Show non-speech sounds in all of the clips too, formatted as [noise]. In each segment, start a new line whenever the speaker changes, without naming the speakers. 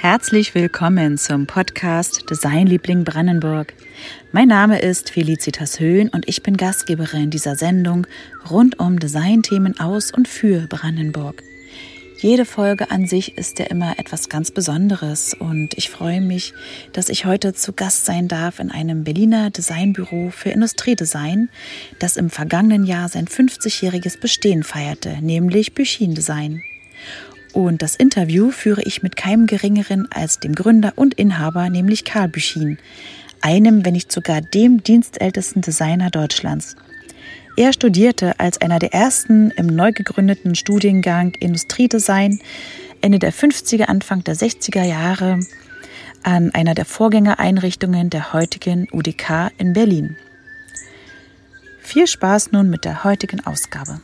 Herzlich willkommen zum Podcast Designliebling Brandenburg. Mein Name ist Felicitas Höhn und ich bin Gastgeberin dieser Sendung rund um Designthemen aus und für Brandenburg. Jede Folge an sich ist ja immer etwas ganz Besonderes und ich freue mich, dass ich heute zu Gast sein darf in einem Berliner Designbüro für Industriedesign, das im vergangenen Jahr sein 50-jähriges Bestehen feierte, nämlich Büchin Design. Und das Interview führe ich mit keinem Geringeren als dem Gründer und Inhaber, nämlich Karl Büchin, einem, wenn nicht sogar dem dienstältesten Designer Deutschlands. Er studierte als einer der ersten im neu gegründeten Studiengang Industriedesign Ende der 50er, Anfang der 60er Jahre an einer der Vorgängereinrichtungen der heutigen UDK in Berlin. Viel Spaß nun mit der heutigen Ausgabe.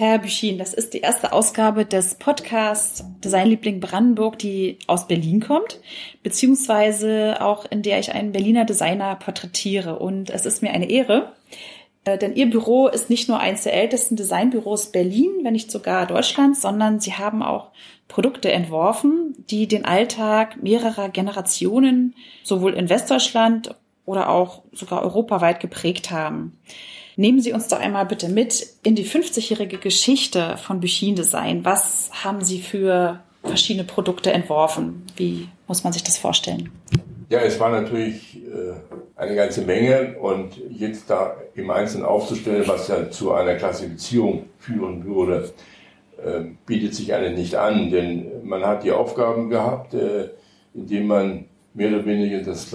Herr Büchin, das ist die erste Ausgabe des Podcasts Designliebling Brandenburg, die aus Berlin kommt, beziehungsweise auch in der ich einen Berliner Designer porträtiere. Und es ist mir eine Ehre, äh, denn Ihr Büro ist nicht nur eines der ältesten Designbüros Berlin, wenn nicht sogar Deutschlands, sondern Sie haben auch Produkte entworfen, die den Alltag mehrerer Generationen sowohl in Westdeutschland oder auch sogar europaweit geprägt haben. Nehmen Sie uns doch einmal bitte mit in die 50-jährige Geschichte von Büchin Design. Was haben Sie für verschiedene Produkte entworfen? Wie muss man sich das vorstellen?
Ja, es war natürlich äh, eine ganze Menge und jetzt da im Einzelnen aufzustellen, was ja zu einer Klassifizierung führen würde, äh, bietet sich einem nicht an, denn man hat die Aufgaben gehabt, äh, indem man mehr oder weniger das,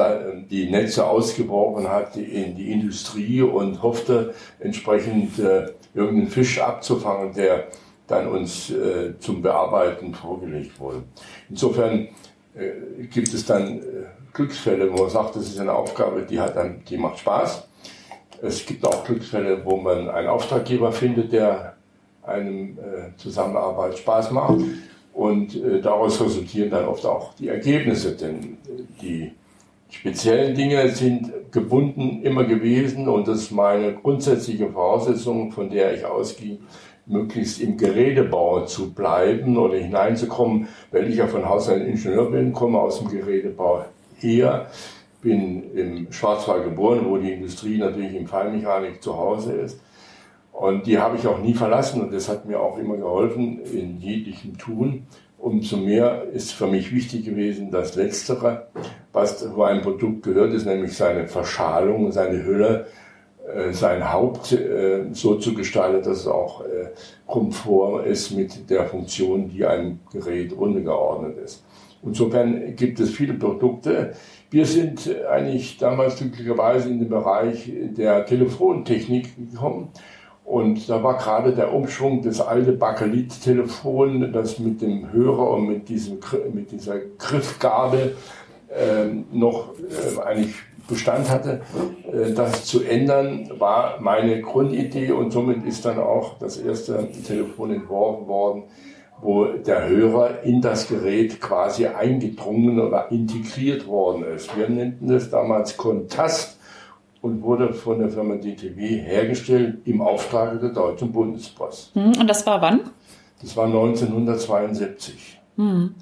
die Netze ausgebrochen hat in die Industrie und hoffte entsprechend äh, irgendeinen Fisch abzufangen, der dann uns äh, zum Bearbeiten vorgelegt wurde. Insofern äh, gibt es dann äh, Glücksfälle, wo man sagt, das ist eine Aufgabe, die hat dann, die macht Spaß. Es gibt auch Glücksfälle, wo man einen Auftraggeber findet, der einem äh, Zusammenarbeit Spaß macht. Und äh, daraus resultieren dann oft auch die Ergebnisse, denn die speziellen Dinge sind gebunden immer gewesen und das ist meine grundsätzliche Voraussetzung, von der ich ausgehe, möglichst im Gerätebau zu bleiben oder hineinzukommen, weil ich ja von Haus ein Ingenieur bin, komme aus dem Gerätebau her, bin im Schwarzwald geboren, wo die Industrie natürlich im Feinmechanik zu Hause ist und die habe ich auch nie verlassen und das hat mir auch immer geholfen in jeglichem Tun. Umso mehr ist für mich wichtig gewesen, das Letztere, was zu einem Produkt gehört, ist nämlich seine Verschalung, seine Hülle, äh, sein Haupt äh, so zu gestalten, dass es auch äh, Komfort ist mit der Funktion, die einem Gerät untergeordnet ist. Insofern gibt es viele Produkte. Wir sind eigentlich damals glücklicherweise in den Bereich der Telefontechnik gekommen und da war gerade der Umschwung des alte Bakelit-Telefon, das mit dem Hörer und mit, diesem, mit dieser Griffgabel äh, noch äh, eigentlich Bestand hatte. Äh, das zu ändern war meine Grundidee und somit ist dann auch das erste Telefon entworfen worden, wo der Hörer in das Gerät quasi eingedrungen oder integriert worden ist. Wir nannten das damals Kontast und wurde von der Firma DTW hergestellt im Auftrag der Deutschen Bundespost.
Hm, und das war wann?
Das war 1972. Mhm.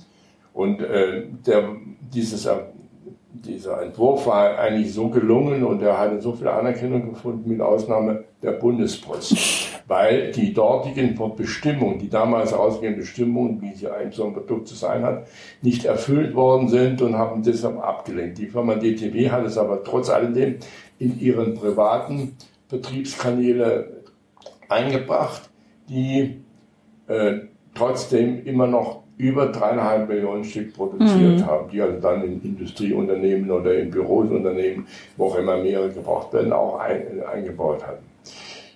Und äh, der, dieses, dieser Entwurf war eigentlich so gelungen und er hatte so viel Anerkennung gefunden, mit Ausnahme der Bundespost. [laughs] Weil die dortigen Bestimmungen, die damals ausgehenden Bestimmungen, wie sie ein so ein Produkt zu sein hat, nicht erfüllt worden sind und haben deshalb abgelehnt. Die Firma DTW hat es aber trotz alledem in ihren privaten Betriebskanäle eingebracht, die äh, trotzdem immer noch über dreieinhalb Millionen Stück produziert mhm. haben, die also dann in Industrieunternehmen oder in Bürosunternehmen, wo auch immer mehrere gebraucht werden, auch ein, eingebaut hatten.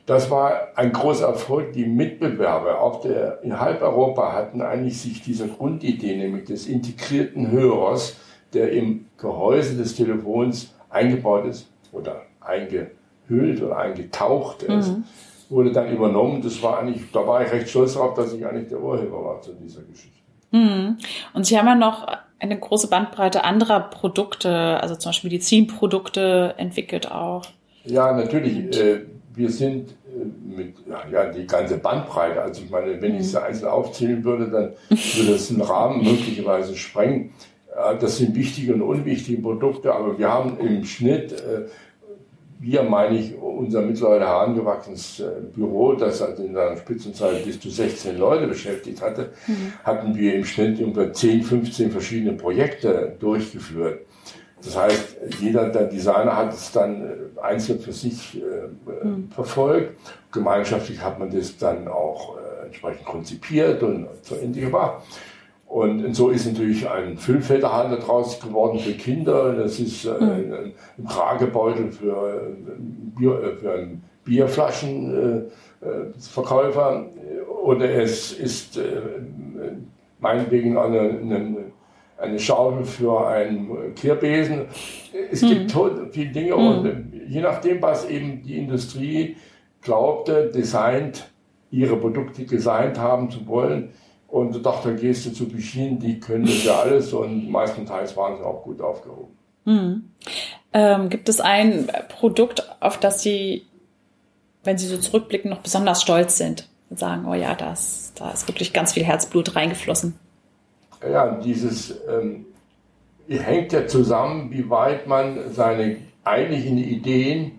Das war ein großer Erfolg. Die Mitbewerber auf der, in halb Europa hatten eigentlich sich diese Grundidee, nämlich des integrierten Hörers, der im Gehäuse des Telefons eingebaut ist, oder eingehüllt oder eingetaucht ist, mhm. wurde dann übernommen. Das war eigentlich, da war ich recht stolz darauf, dass ich eigentlich der Urheber war zu dieser Geschichte.
Mhm. Und Sie haben ja noch eine große Bandbreite anderer Produkte, also zum Beispiel Medizinprodukte entwickelt auch.
Ja, natürlich. Äh, wir sind äh, mit ja, die ganze Bandbreite. Also ich meine, wenn ich es mhm. einzeln aufzählen würde, dann würde es einen Rahmen möglicherweise sprengen. Äh, das sind wichtige und unwichtige Produkte, aber wir haben im Schnitt äh, wir meine ich unser mittlerweile herangewachsenes äh, Büro, das also in seiner Spitzenzeit bis zu 16 Leute beschäftigt hatte, mhm. hatten wir im Schnitt über 10, 15 verschiedene Projekte durchgeführt. Das heißt, jeder der Designer hat es dann äh, einzeln für sich äh, mhm. verfolgt. Gemeinschaftlich hat man das dann auch äh, entsprechend konzipiert und zu Ende gebracht. Und so ist natürlich ein Füllfederhalter draus geworden für Kinder. Das ist äh, hm. ein, ein, Tragebeutel für, äh, Bier, äh, für einen Bierflaschenverkäufer. Oder es ist meinetwegen eine, eine, eine Schaufel für einen Kehrbesen. Es mhm. gibt viele Dinge mhm. und je nachdem, was eben die Industrie glaubte, designt, ihre Produkte designt haben zu wollen, und da dachte, gehst du zu Bichinen, die können ja alles und meistenteils waren sie auch gut aufgehoben.
Mhm. Ähm, gibt es ein Produkt, auf das Sie, wenn Sie so zurückblicken, noch besonders stolz sind und sagen, oh ja, das, da ist wirklich ganz viel Herzblut reingeflossen?
Ja, dieses ähm, hängt ja zusammen, wie weit man seine eigentlichen Ideen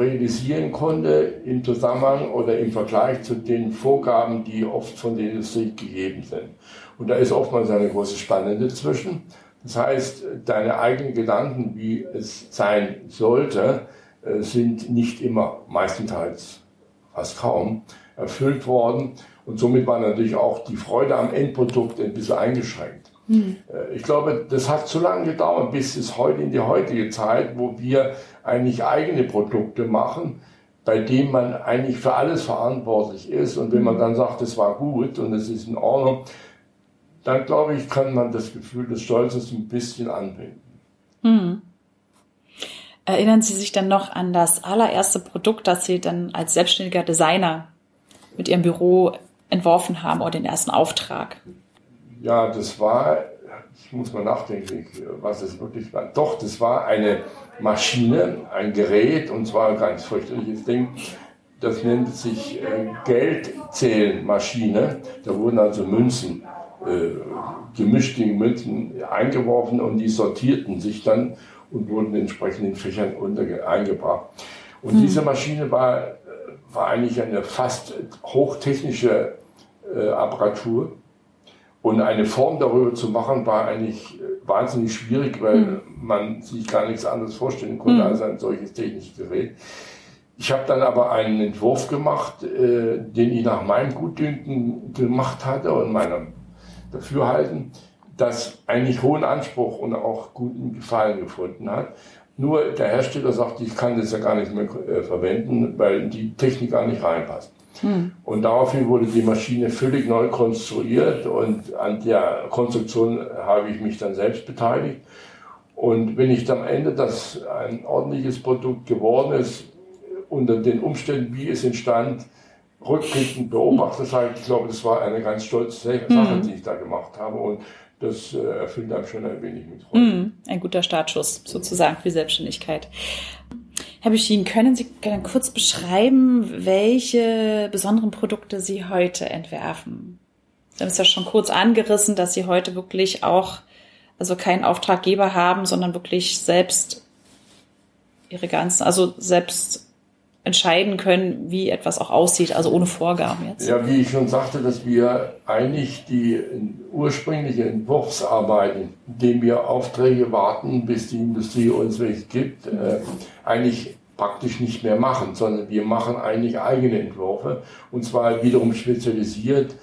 realisieren konnte im Zusammenhang oder im Vergleich zu den Vorgaben, die oft von der Industrie gegeben sind. Und da ist oftmals eine große Spanne dazwischen. Das heißt, deine eigenen Gedanken, wie es sein sollte, äh, sind nicht immer, meistenteils fast kaum, erfüllt worden. Und somit war natürlich auch die Freude am Endprodukt ein bisschen eingeschränkt. Mhm. Ich glaube, das hat zu lange gedauert, bis es heute in die heutige Zeit, wo wir eigentlich eigene Produkte machen, bei denen man eigentlich für alles verantwortlich ist. Und wenn man dann sagt, es war gut und es ist in Ordnung, dann glaube ich, kann man das Gefühl des Stolzes ein bisschen anbinden. Mhm.
Erinnern Sie sich dann noch an das allererste Produkt, das Sie dann als selbstständiger Designer mit Ihrem Büro entworfen haben oder den ersten Auftrag?
Ja, das war, ich muss mal nachdenken, was es wirklich war. Doch, das war eine Maschine, ein Gerät, und zwar ein ganz fürchterliches Ding. Das nennt sich äh, Geldzählmaschine. Da wurden also Münzen, äh, gemischte Münzen eingeworfen und die sortierten sich dann und wurden entsprechend in Fächern unter, eingebracht. Und hm. diese Maschine war, war eigentlich eine fast hochtechnische äh, Apparatur und eine Form darüber zu machen, war eigentlich äh, wahnsinnig schwierig, weil mhm. man sich gar nichts anderes vorstellen konnte mhm. als ein solches technisches Gerät. Ich habe dann aber einen Entwurf gemacht, äh, den ich nach meinem Gutdünken gemacht hatte und meinem Dafürhalten, das eigentlich hohen Anspruch und auch guten Gefallen gefunden hat. Nur der Hersteller sagt, ich kann das ja gar nicht mehr äh, verwenden, weil die Technik gar nicht reinpasst. Hm. Und daraufhin wurde die Maschine völlig neu konstruiert und an der Konstruktion habe ich mich dann selbst beteiligt. Und wenn ich am Ende das ein ordentliches Produkt geworden ist, unter den Umständen, wie es entstand, rückblickend beobachtet habe, ich glaube, das war eine ganz stolze Sache, hm. die ich da gemacht habe. Und das äh, erfüllt einem schon ein wenig mit Freude.
Hm. Ein guter Startschuss sozusagen für Selbstständigkeit. Herr Beschien, können Sie kurz beschreiben, welche besonderen Produkte Sie heute entwerfen? Sie haben es ja schon kurz angerissen, dass Sie heute wirklich auch, also keinen Auftraggeber haben, sondern wirklich selbst Ihre ganzen, also selbst entscheiden können, wie etwas auch aussieht, also ohne Vorgaben jetzt.
Ja, wie ich schon sagte, dass wir eigentlich die ursprüngliche Entwurfsarbeiten, indem wir Aufträge warten, bis die Industrie uns welche gibt, äh, eigentlich praktisch nicht mehr machen, sondern wir machen eigentlich eigene Entwürfe und zwar wiederum spezialisiert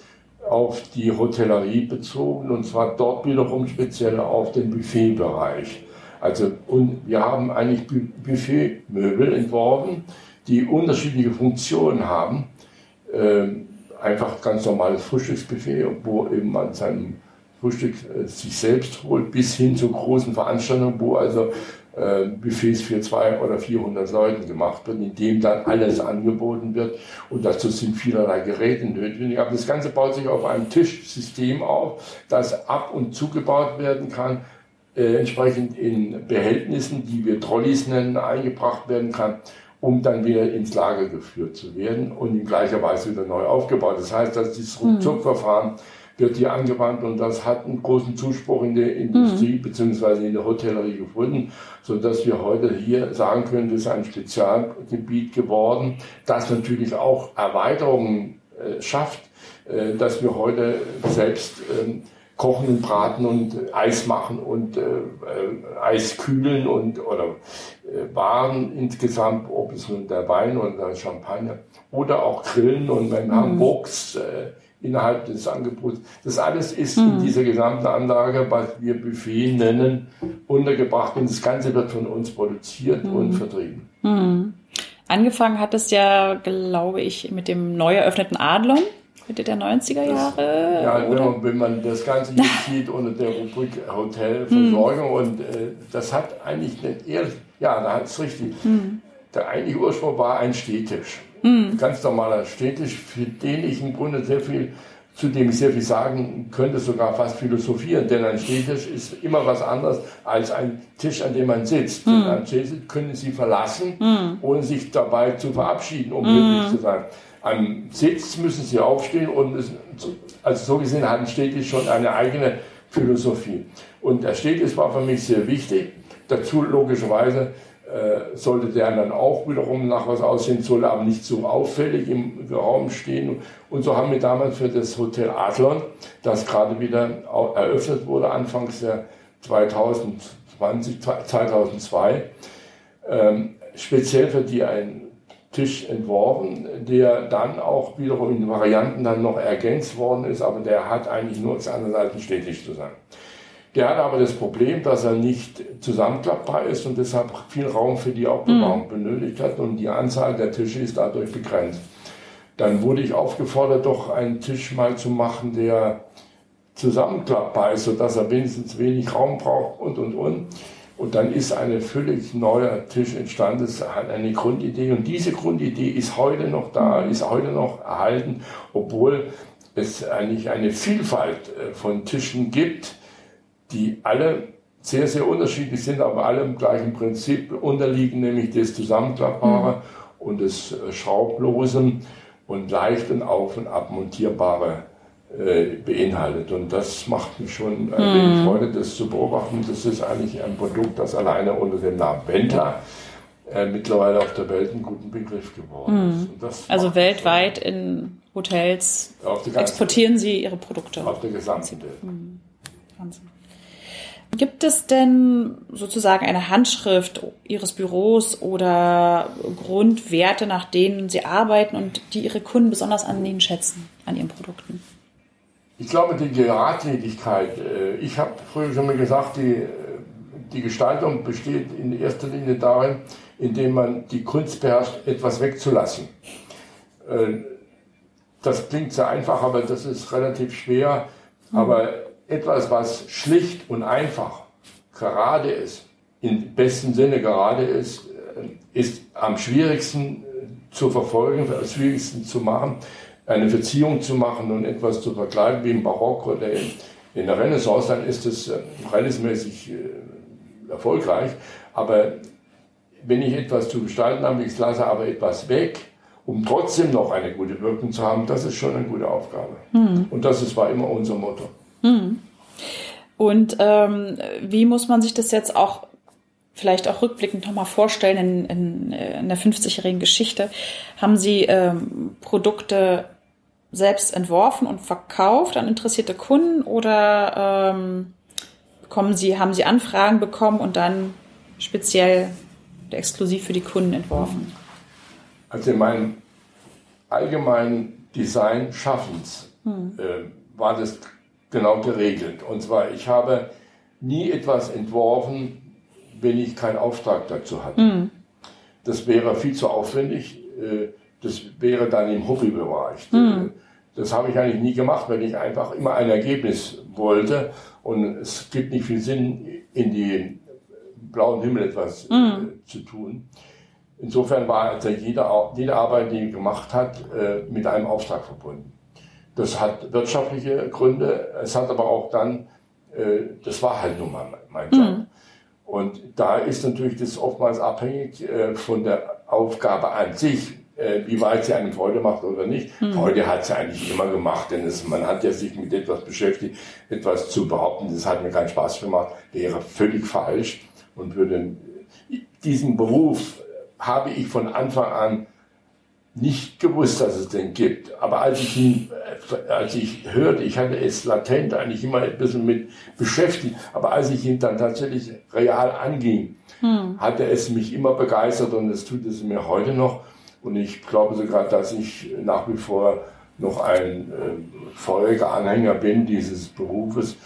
auf die Hotellerie bezogen und zwar dort wiederum speziell auf den Buffetbereich. Also und wir haben eigentlich Buffetmöbel entworfen, die unterschiedliche Funktionen haben. Ähm, einfach ganz normales Frühstücksbuffet, wo eben man sein Frühstück äh, sich selbst holt, bis hin zu großen Veranstaltungen, wo also äh, Buffets für zwei oder 400 Leute gemacht wird, in dem dann alles angeboten wird. Und dazu sind vielerlei Geräte notwendig. Aber das Ganze baut sich auf einem Tischsystem auf, das ab und zugebaut werden kann, äh, entsprechend in Behältnissen, die wir Trolleys nennen, eingebracht werden kann, um dann wieder ins Lager geführt zu werden und in gleicher Weise wieder neu aufgebaut. Das heißt, dass dieses mhm. Ruckzuckverfahren wird hier angewandt und das hat einen großen Zuspruch in der Industrie mhm. beziehungsweise in der Hotellerie gefunden, so dass wir heute hier sagen können, das ist ein Spezialgebiet geworden, das natürlich auch Erweiterungen äh, schafft, äh, dass wir heute selbst äh, kochen und braten und Eis machen und äh, äh, Eis kühlen und oder äh, Waren insgesamt, ob es nun der Wein oder der Champagner oder auch Grillen und wenn mhm. Hamburgs äh, innerhalb des Angebots. Das alles ist mhm. in dieser gesamten Anlage, was wir Buffet nennen, untergebracht und das Ganze wird von uns produziert mhm. und vertrieben.
Mhm. Angefangen hat es ja, glaube ich, mit dem neu eröffneten Adlon. Mitte der 90er Jahre?
Ja, wenn man, wenn man, das Ganze hier [laughs] sieht unter der Rubrik Hotelversorgung mhm. und äh, das hat eigentlich, den, ja, da hat es richtig. Mhm. Der eigentliche Ursprung war ein Stehtisch. Mhm. Ganz normaler Stehtisch, für den ich im Grunde sehr viel, zu dem ich sehr viel sagen könnte, sogar fast philosophieren. Denn ein Stehtisch ist immer was anderes als ein Tisch, an dem man sitzt. Mhm. Ein Stehtisch können Sie verlassen, mhm. ohne sich dabei zu verabschieden, um glücklich zu sein. Am Sitz müssen Sie aufstehen und es, also so gesehen hat ein Stehtisch schon eine eigene Philosophie. Und der Stehtisch war für mich sehr wichtig. Dazu logischerweise äh, sollte der dann auch wiederum nach was aussehen, sollte aber nicht so auffällig im Raum stehen. Und so haben wir damals für das Hotel Adlon, das gerade wieder eröffnet wurde, anfangs der 2020, 2002, ähm, speziell für die einen Tisch entworfen, der dann auch wiederum in Varianten dann noch ergänzt worden ist, aber der hat eigentlich nur als andere Seite stetig zu sein. Der hat aber das Problem, dass er nicht zusammenklappbar ist und deshalb viel Raum für die Aufbewahrung mhm. benötigt hat und die Anzahl der Tische ist dadurch begrenzt. Dann wurde ich aufgefordert, doch einen Tisch mal zu machen, der zusammenklappbar ist, sodass er wenigstens wenig Raum braucht und, und, und. Und dann ist eine völlig neuer Tisch entstanden. Das hat eine Grundidee. Und diese Grundidee ist heute noch da, mhm. ist heute noch erhalten, obwohl es eigentlich eine Vielfalt äh, von Tischen gibt die alle sehr, sehr unterschiedlich sind, aber alle im gleichen Prinzip unterliegen, nämlich das Zusammenklappbare mhm. und das äh, Schraublosen und leicht und auf- und abmontierbare beinhaltet. Und das macht mich schon ein wenig mhm. Freude, das zu beobachten. Das ist eigentlich ein Produkt, das alleine unter dem Namen Venta äh, mittlerweile auf der Welt einen guten Begriff geworden
mhm. ist. also weltweit in Hotels exportieren Sie Ihre Produkte?
Auf der gesamten Welt. Mhm.
Wahnsinn. Gibt es denn sozusagen eine Handschrift Ihres Büros oder Grundwerte, nach denen Sie arbeiten und die Ihre Kunden besonders an Ihnen schätzen, an Ihren Produkten?
Ich glaube, die Geradlinigkeit. Äh, ich habe früher schon mal gesagt, die, die Gestaltung besteht in erster Linie darin, indem man die Kunst beherrscht, etwas wegzulassen. Äh, das klingt sehr einfach, aber das ist relativ schwer. Aber etwas, was schlicht und einfach gerade ist, im besten Sinne gerade ist, äh, ist am schwierigsten äh, zu verfolgen, am schwierigsten zu machen, eine Verziehung zu machen und etwas zu verkleiden wie im Barock oder in, der Renaissance, dann ist es äh, verhältnismäßig erfolgreich. Aber wenn ich etwas zu gestalten habe, ich lasse aber etwas weg, um trotzdem noch eine gute Wirkung zu haben, das ist schon eine gute Aufgabe. Mhm. Und das ist, war immer unser Motto.
Mhm. Und ähm, wie muss man sich das jetzt auch vielleicht auch rückblickend nochmal vorstellen in, in, in der 50-jährigen Geschichte? Haben Sie ähm, Produkte selbst entworfen und verkauft an interessierte Kunden oder ähm, bekommen Sie, haben Sie Anfragen bekommen und dann speziell exklusiv für die Kunden entworfen?
Also in meinem allgemeinen Design Schaffens hm. äh, war das genau geregelt. Und zwar, ich habe nie etwas entworfen, wenn ich keinen Auftrag dazu hatte. Mhm. Das wäre viel zu aufwendig. Äh, das wäre dann im Hobbybereich. Mhm. Das habe ich eigentlich nie gemacht, weil ich einfach immer ein Ergebnis wollte. Und es gibt nicht viel Sinn, in die blauen Himmel etwas mhm. zu tun. Insofern war also jede, jede Arbeit, die er gemacht hat, mit einem Auftrag verbunden. Das hat wirtschaftliche Gründe, es hat aber auch dann, das war halt nun mal mein Job. Mhm. Und da ist natürlich das oftmals abhängig von der Aufgabe an sich äh, wie weit sie einem Freude macht oder nicht. Mhm. Freude hat sie eigentlich immer gemacht, denn es, man hat ja sich mit etwas beschäftigt, etwas zu behaupten, das hat mir keinen Spaß gemacht, wäre völlig falsch und würde diesen Beruf habe ich von Anfang an nicht gewusst, dass es den gibt. Aber als ich ihn, als ich hörte, ich hatte es latent eigentlich immer ein bisschen mit beschäftigt, aber als ich ihn dann tatsächlich real anging, hm. hatte es mich immer begeistert und es tut es mir heute noch. Und ich glaube sogar, dass ich nach wie vor noch ein äh, feuriger Anhänger bin dieses Berufes.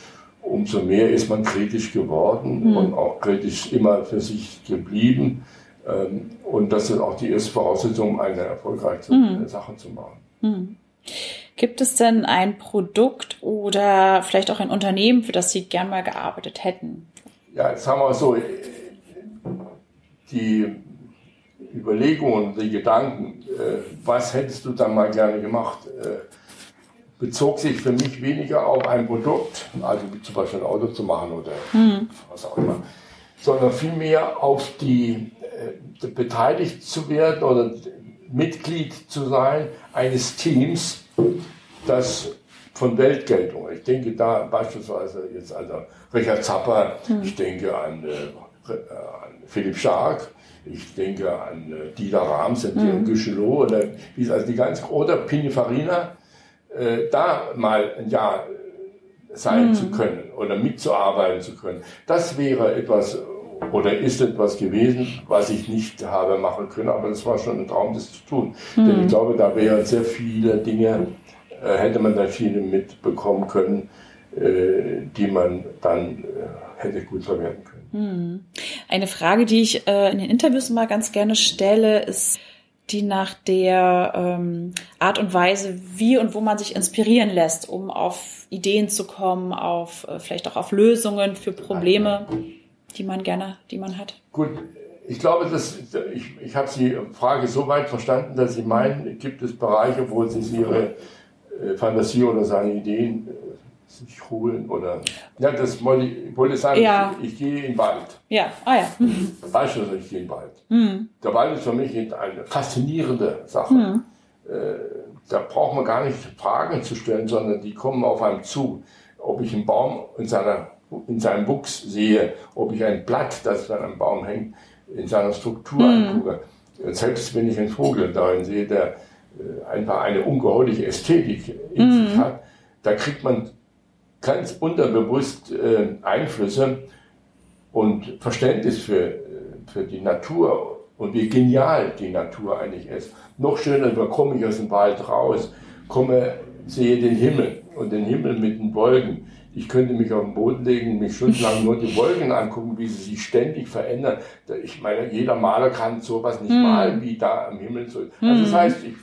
Umso mehr ist man kritisch geworden mhm. und auch kritisch immer für sich geblieben. Ähm, und das ist auch die erste Voraussetzung, eine erfolgreiche mhm. Sache zu machen. Mhm.
Gibt es denn ein Produkt oder vielleicht auch ein Unternehmen, für das Sie gern mal gearbeitet hätten?
Ja, sagen wir mal so, die Überlegungen, die Gedanken, äh, was hättest du dann mal gerne gemacht, äh, bezog sich für mich weniger auf ein Produkt, also wie zum Beispiel ein Auto zu machen oder mhm. was auch immer, sondern vielmehr auf die äh, beteiligt zu werden oder Mitglied zu sein eines Teams, das von Weltgeltung. Ich denke da beispielsweise jetzt an Richard Zapper, mhm. ich denke an, äh, an Philipp Stark, ich denke an äh, Dieter Rams, mhm. Güchelot oder wie also die ganze, oder Pininfarina, äh, da mal ein Jahr sein mhm. zu können oder mitzuarbeiten zu können. Das wäre etwas oder ist etwas gewesen, was ich nicht habe machen können, aber das war schon ein Traum, das zu tun. Mhm. Denn ich glaube, da wären sehr viele Dinge, äh, hätte man da viele mitbekommen können, äh, die man dann äh, hätte gut verwerten können.
Hm. Eine Frage, die ich äh, in den Interviews immer ganz gerne stelle, ist die nach der ähm, Art und Weise, wie und wo man sich inspirieren lässt, um auf Ideen zu kommen, auf äh, vielleicht auch auf Lösungen für Probleme, die man gerne, die man hat.
Gut, ich glaube, dass ich, ich habe die Frage so weit verstanden, dass Sie meinen, gibt es Bereiche, wo Sie Ihre äh, Fantasie oder seine Ideen äh, sich holen oder. Ja, das wollte ich, wollte sagen, ja. ich, ich, gehe in den Wald.
Ja, ah ja. Mhm.
Beispielsweise, ich gehe in den Wald. Mhm. Der Wald ist für mich eine faszinierende Sache. Mhm. Äh, da braucht man gar nicht Fragen zu stellen, sondern die kommen auf einem zu. Ob ich einen Baum in, seiner, in seinem Wuchs sehe, ob ich ein Blatt, das an einem Baum hängt, in seiner Struktur mhm. angucke. Selbst wenn ich einen Vogel darin sehe, der äh, einfach eine ungeheuerliche Ästhetik in sich mhm. hat, da kriegt man ganz unterbewusst äh, Einflüsse und Verständnis für, äh, für die Natur und wie genial die Natur eigentlich ist. Noch schöner, da komme ich aus dem Wald raus, komme, sehe den Himmel und den Himmel mit den Wolken. Ich könnte mich auf den Boden legen, mich stundenlang nur die Wolken angucken, wie sie sich ständig verändern. Ich meine, jeder Maler kann sowas nicht mm. malen, wie da am Himmel so. Also das hm. heißt, ich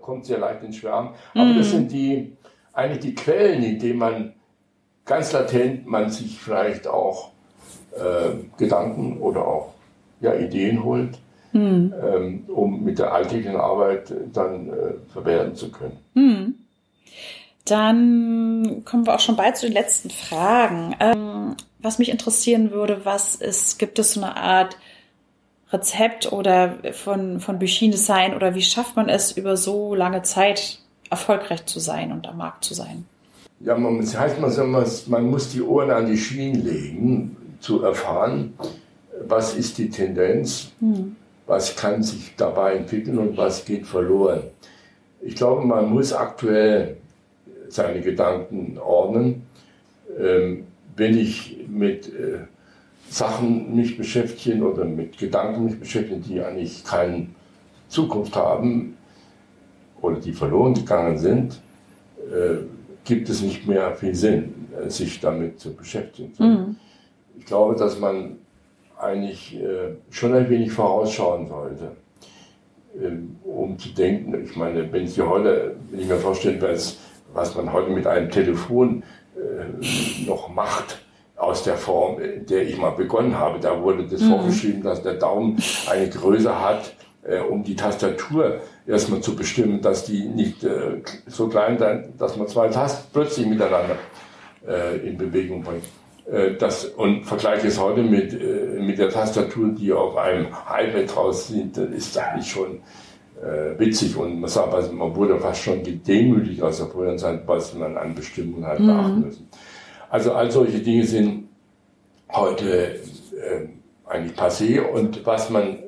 kommt sehr leicht ins Schwärmen. Aber mm. das hm. sind die, eigentlich die Quellen, in denen man ganz latent man sich vielleicht auch äh, Gedanken oder auch ja, Ideen holt, mhm. ähm, um mit der alltäglichen Arbeit dann äh, verwerten zu können. Mhm.
Dann kommen wir auch schon bald zu den letzten Fragen. Ähm, was mich interessieren würde, was ist, gibt es so eine Art Rezept oder von, von Büchin Design oder wie schafft man es über so lange Zeit erfolgreich zu sein und am Markt zu sein?
Ja, man, das heißt, man, man muss die Ohren an die Schienen legen, zu erfahren, was ist die Tendenz, mhm. was kann sich dabei entwickeln und was geht verloren. Ich glaube, man muss aktuell seine Gedanken ordnen. Ähm, wenn ich mit äh, Sachen mich beschäftige oder mit Gedanken mich beschäftige, die eigentlich keine Zukunft haben, oder die verloren gegangen sind, äh, gibt es nicht mehr viel Sinn, äh, sich damit zu beschäftigen. Mhm. Ich glaube, dass man eigentlich äh, schon ein wenig vorausschauen sollte, ähm, um zu denken, ich meine, wenn ich heute, wenn ich mir vorstelle, was, was man heute mit einem Telefon äh, noch macht, aus der Form, der ich mal begonnen habe. Da wurde das mhm. vorgeschrieben, dass der Daumen eine Größe hat, äh, um die Tastatur erstmal zu bestimmen, dass die nicht äh, so klein sein, dass man zwei Tasten plötzlich miteinander äh, in Bewegung bringt. Äh, das, und vergleiche es heute mit, äh, mit der Tastatur, die auf einem iPad draus sind, das ist eigentlich schon äh, witzig und man sagt, also man wurde fast schon gedemütigt aus der früheren Zeit, was man an Bestimmungen hat mhm. beachten müssen. Also all solche Dinge sind heute äh, eigentlich passé und was man,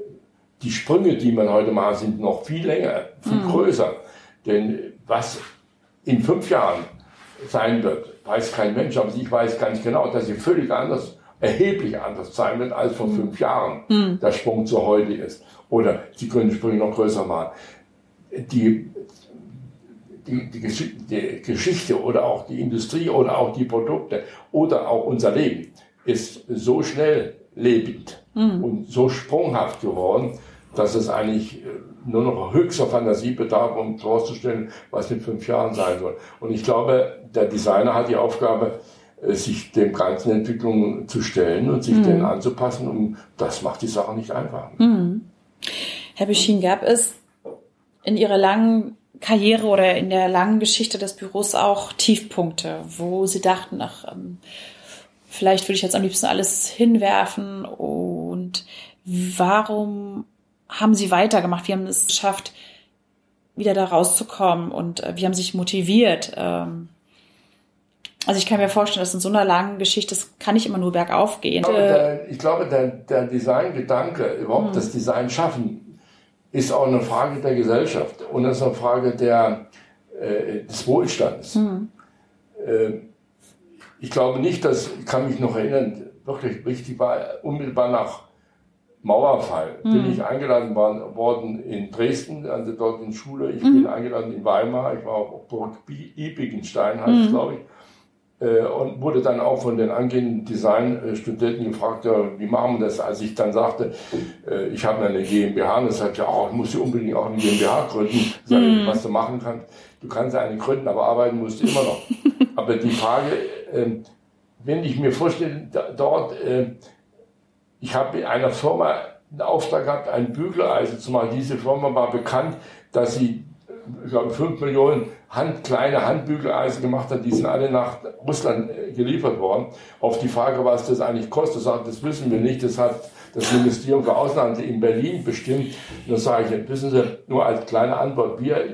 die Sprünge, die man heute macht, sind noch viel länger, viel mhm. größer. Denn was in fünf Jahren sein wird, weiß kein Mensch, aber ich weiß ganz genau, dass sie völlig anders, erheblich anders sein wird als vor mhm. fünf Jahren mhm. der Sprung zu heute ist. Oder sie können die Sprünge noch größer machen. Die, die, die, die, Geschichte oder auch die Industrie oder auch die Produkte oder auch unser Leben ist so schnell lebend mhm. und so sprunghaft geworden, dass es eigentlich äh, nur noch höchster Fantasie bedarf, um vorzustellen, was in fünf Jahren sein soll. Und ich glaube, der Designer hat die Aufgabe, äh, sich dem ganzen Entwicklungen zu stellen und sich mhm. denen anzupassen. Und das macht die Sache nicht einfach. Mhm.
Herr Beschien, gab es in Ihrer langen Karriere oder in der langen Geschichte des Büros auch Tiefpunkte, wo Sie dachten, ach, ähm, vielleicht würde ich jetzt am liebsten alles hinwerfen und warum haben Sie weitergemacht? Wie haben es geschafft, wieder da rauszukommen und äh, wie haben sich motiviert? Ähm, also ich kann mir vorstellen, dass in so einer langen Geschichte, das kann nicht immer nur bergauf gehen.
Ich glaube, der, ich glaube, der, der Designgedanke, überhaupt mhm. das Design schaffen, ist auch eine Frage der Gesellschaft und das ist eine Frage der, äh, des Wohlstands. Mhm. Äh, ich glaube nicht, dass, ich kann mich noch erinnern, wirklich richtig war, unmittelbar nach Mauerfall mhm. bin ich eingeladen worden in Dresden, also dort in Schule. Ich mhm. bin eingeladen in Weimar, ich war auf Burg Ibigenstein, heißt mhm. glaube ich. Äh, und wurde dann auch von den angehenden Designstudenten gefragt, ja, wie machen wir das? Als ich dann sagte, äh, ich habe eine GmbH, und er sagte, oh, ich muss unbedingt auch eine GmbH gründen. Sag ich, mhm. was du machen kannst. Du kannst eine gründen, aber arbeiten musst du immer noch. [laughs] aber die Frage, ähm, wenn ich mir vorstelle, dort äh, ich habe in einer Firma einen Auftrag gehabt, ein Bügeleisen zu machen. Diese Firma war bekannt, dass sie ich glaube, 5 Millionen Hand, kleine Handbügeleisen gemacht hat, die sind alle nach Russland äh, geliefert worden. Auf die Frage, was das eigentlich kostet, sagt, das wissen wir nicht, das hat das Ministerium für Ausland in Berlin bestimmt. Und dann sage ich, wissen Sie, nur als kleine Antwort, wir,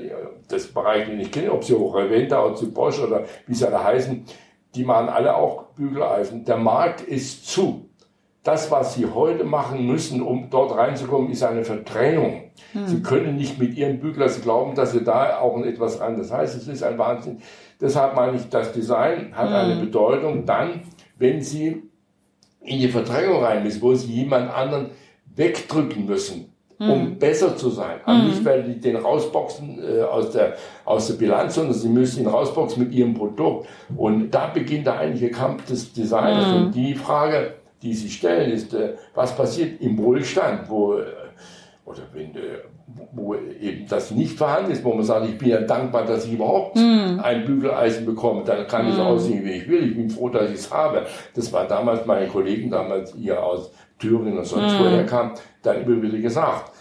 das Bereich, den ich kenne, ob Sie auch Reventa oder Bosch oder wie sie alle heißen, die machen alle auch Bügeleisen. Der Markt ist zu das, was Sie heute machen müssen, um dort reinzukommen, ist eine Verdrängung. Hm. Sie können nicht mit Ihrem Bügler Sie glauben, dass Sie da auch etwas ran. Das heißt, es ist ein Wahnsinn. Deshalb meine ich, das Design hat hm. eine Bedeutung dann, wenn Sie in die Verdrängung rein müssen, wo Sie jemand anderen wegdrücken müssen, hm. um besser zu sein. Aber hm. nicht, weil die den rausboxen äh, aus, der, aus der Bilanz, sondern Sie müssen ihn rausboxen mit Ihrem Produkt. Und da beginnt der eigentliche Kampf des Designers. Hm. Und die Frage, die sie stellen, ist, äh, was passiert im Wohlstand, wo, äh, oder wenn, äh, wo eben das nicht vorhanden ist, wo man sagt, ich bin ja dankbar, dass ich überhaupt mm. ein Bügeleisen bekomme, dann kann mm. ich aussehen, wie ich will, ich bin froh, dass ich es habe. Das war damals meine Kollegen, damals hier aus Thüringen und sonst mm. woher kam, dann immer wieder gesagt.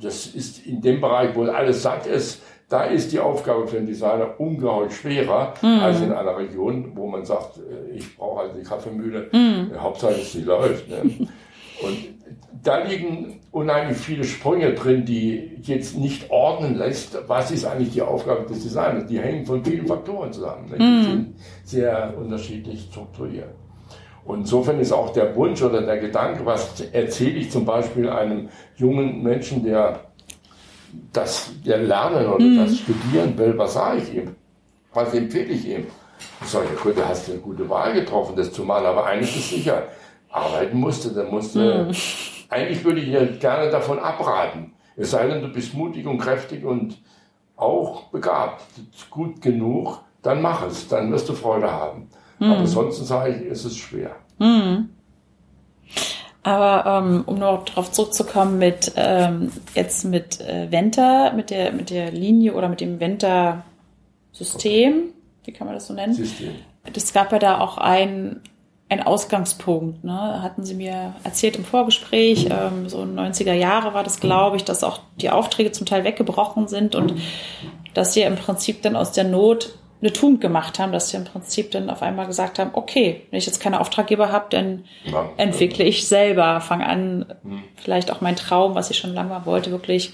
Das ist in dem Bereich, wo alles satt ist, da ist die Aufgabe für den Designer ungeheuer schwerer mhm. als in einer Region, wo man sagt, äh, ich brauche halt die Kaffeemühle, mhm. Hauptsache sie läuft. Ne? [laughs] Und da liegen unheimlich viele Sprünge drin, die jetzt nicht ordnen lässt, was ist eigentlich die Aufgabe des Designers. Die hängen von vielen Faktoren zusammen. Ne? Die mhm. sind sehr unterschiedlich strukturiert. Und insofern ist auch der Wunsch oder der Gedanke, was erzähle ich zum Beispiel einem jungen Menschen, der das lernen oder mhm. das studieren will, was sage ich ihm? Was empfehle ich ihm? Ich sage, ja gut, du hast eine gute Wahl getroffen, das zu machen, aber eines ist sicher, arbeiten musste, dann musste, mhm. eigentlich würde ich dir gerne davon abraten. Es sei denn, du bist mutig und kräftig und auch begabt, gut genug, dann mach es, dann wirst du Freude haben. Mhm. Aber sonst sage ich, ist es schwer. Mhm.
Aber ähm, um noch darauf zurückzukommen mit ähm, jetzt mit äh, Venta, mit der mit der Linie oder mit dem Venta System, wie kann man das so nennen? System. Das gab ja da auch ein ein Ausgangspunkt. Ne? Hatten Sie mir erzählt im Vorgespräch, ähm, so 90er Jahre war das, glaube ich, dass auch die Aufträge zum Teil weggebrochen sind und dass Sie im Prinzip dann aus der Not eine Tugend gemacht haben, dass Sie im Prinzip dann auf einmal gesagt haben, okay, wenn ich jetzt keine Auftraggeber habe, dann entwickle ich selber, fange an, mhm. vielleicht auch mein Traum, was ich schon lange wollte, wirklich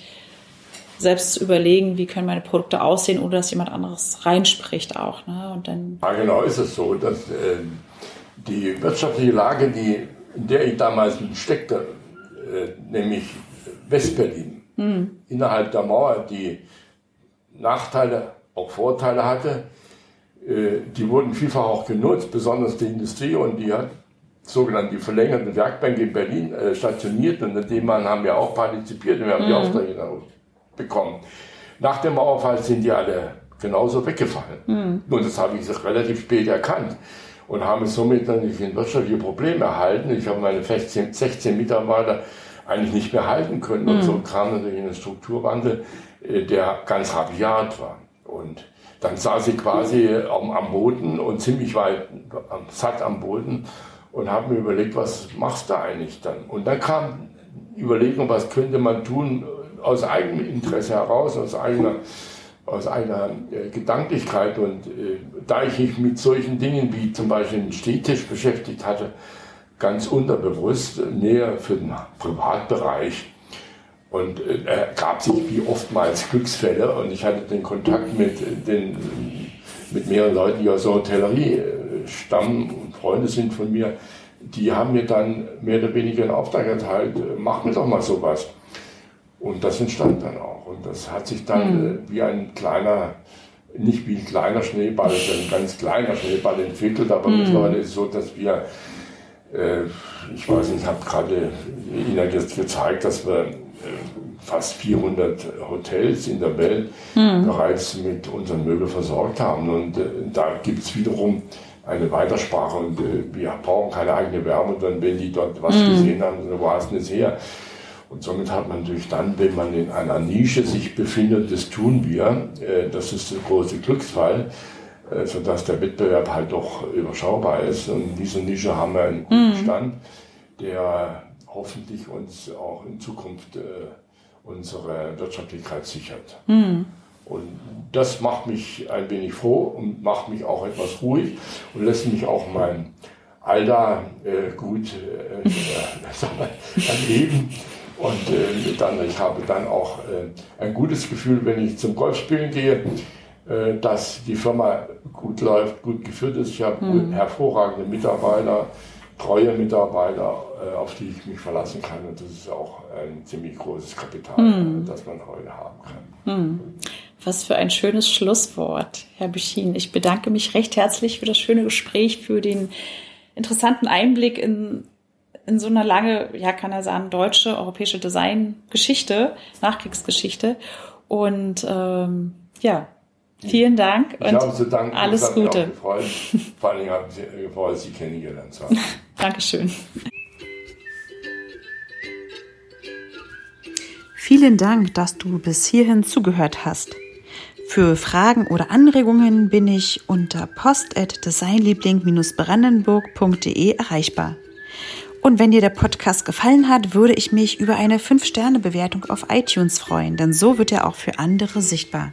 selbst zu überlegen, wie können meine Produkte aussehen, ohne dass jemand anderes reinspricht auch. Ne? Und dann
ja, genau ist es so, dass äh, die wirtschaftliche Lage, die, in der ich damals steckte, äh, nämlich Westberlin, mhm. innerhalb der Mauer, die Nachteile, auch Vorteile hatte, äh, die wurden vielfach auch genutzt, besonders die Industrie und die hat sogenannte die verlängerten Werkbänke in Berlin äh, stationiert und in dem man haben wir auch partizipiert und wir haben mhm. die Aufträge bekommen. Nach dem Mauerfall sind die alle genauso weggefallen. Mhm. Und das habe ich relativ spät erkannt und haben somit dann ein wirtschaftliche Problem erhalten. Ich habe meine 16, 16 Mitarbeiter eigentlich nicht mehr halten können. Und mhm. so kam natürlich ein Strukturwandel, äh, der ganz rabiat war. Und dann saß ich quasi am, am Boden und ziemlich weit satt am Boden und habe mir überlegt, was machst du eigentlich dann? Und dann kam die Überlegung, was könnte man tun aus eigenem Interesse heraus, aus eigener aus einer äh, Gedanklichkeit und äh, da ich mich mit solchen Dingen wie zum Beispiel den Stehtisch beschäftigt hatte, ganz unterbewusst näher für den Privatbereich. Und äh, er gab sich wie oftmals Glücksfälle und ich hatte den Kontakt mit, den, mit mehreren Leuten, die aus der Hotellerie äh, stammen und Freunde sind von mir. Die haben mir dann mehr oder weniger einen Auftrag erteilt, äh, mach mir doch mal sowas. Und das entstand dann auch. Und das hat sich dann mhm. wie ein kleiner, nicht wie ein kleiner Schneeball, sondern ein ganz kleiner Schneeball entwickelt. Aber mhm. mittlerweile ist es so, dass wir, äh, ich weiß nicht, ich habe gerade Ihnen jetzt gezeigt, dass wir äh, fast 400 Hotels in der Welt mhm. bereits mit unseren Möbeln versorgt haben. Und äh, da gibt es wiederum eine Weitersprache und äh, wir brauchen keine eigene Werbung, dann wenn die dort was mhm. gesehen haben, wo hast du es her? Und somit hat man natürlich dann, wenn man in einer Nische sich befindet, das tun wir, äh, das ist der große Glücksfall, äh, sodass der Wettbewerb halt doch überschaubar ist. Und in dieser Nische haben wir einen guten mhm. Stand, der hoffentlich uns auch in Zukunft äh, unsere Wirtschaftlichkeit sichert. Mhm. Und das macht mich ein wenig froh und macht mich auch etwas ruhig und lässt mich auch mein Alter äh, gut äh, äh, [laughs] erleben. Und äh, dann, ich habe dann auch äh, ein gutes Gefühl, wenn ich zum Golfspielen gehe, äh, dass die Firma gut läuft, gut geführt ist. Ich habe mhm. hervorragende Mitarbeiter, treue Mitarbeiter, äh, auf die ich mich verlassen kann. Und das ist auch ein ziemlich großes Kapital, mhm. das man heute haben kann.
Mhm. Was für ein schönes Schlusswort, Herr Büchin. Ich bedanke mich recht herzlich für das schöne Gespräch, für den interessanten Einblick in in so einer lange, ja, kann er sagen, deutsche, europäische Designgeschichte, Nachkriegsgeschichte. Und ähm, ja, vielen Dank
und ich habe zu danken.
alles Gute.
Gefreut. Vor allem habe ich mich gefreut, Sie kennengelernt zu haben. [laughs]
Dankeschön. Vielen Dank, dass du bis hierhin zugehört hast. Für Fragen oder Anregungen bin ich unter post.designliebling-brandenburg.de erreichbar. Und wenn dir der Podcast gefallen hat, würde ich mich über eine 5-Sterne-Bewertung auf iTunes freuen, denn so wird er auch für andere sichtbar.